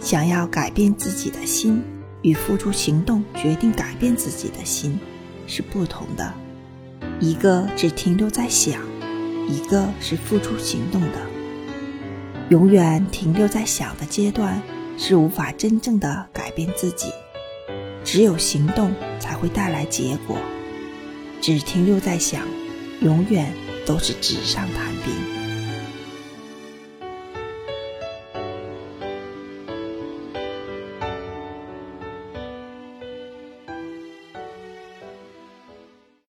想要改变自己的心与付出行动决定改变自己的心是不同的。一个只停留在想一个是付出行动的。永远停留在想的阶段是无法真正的改变自己。只有行动才会带来结果。只停留在想永远都是纸上谈兵。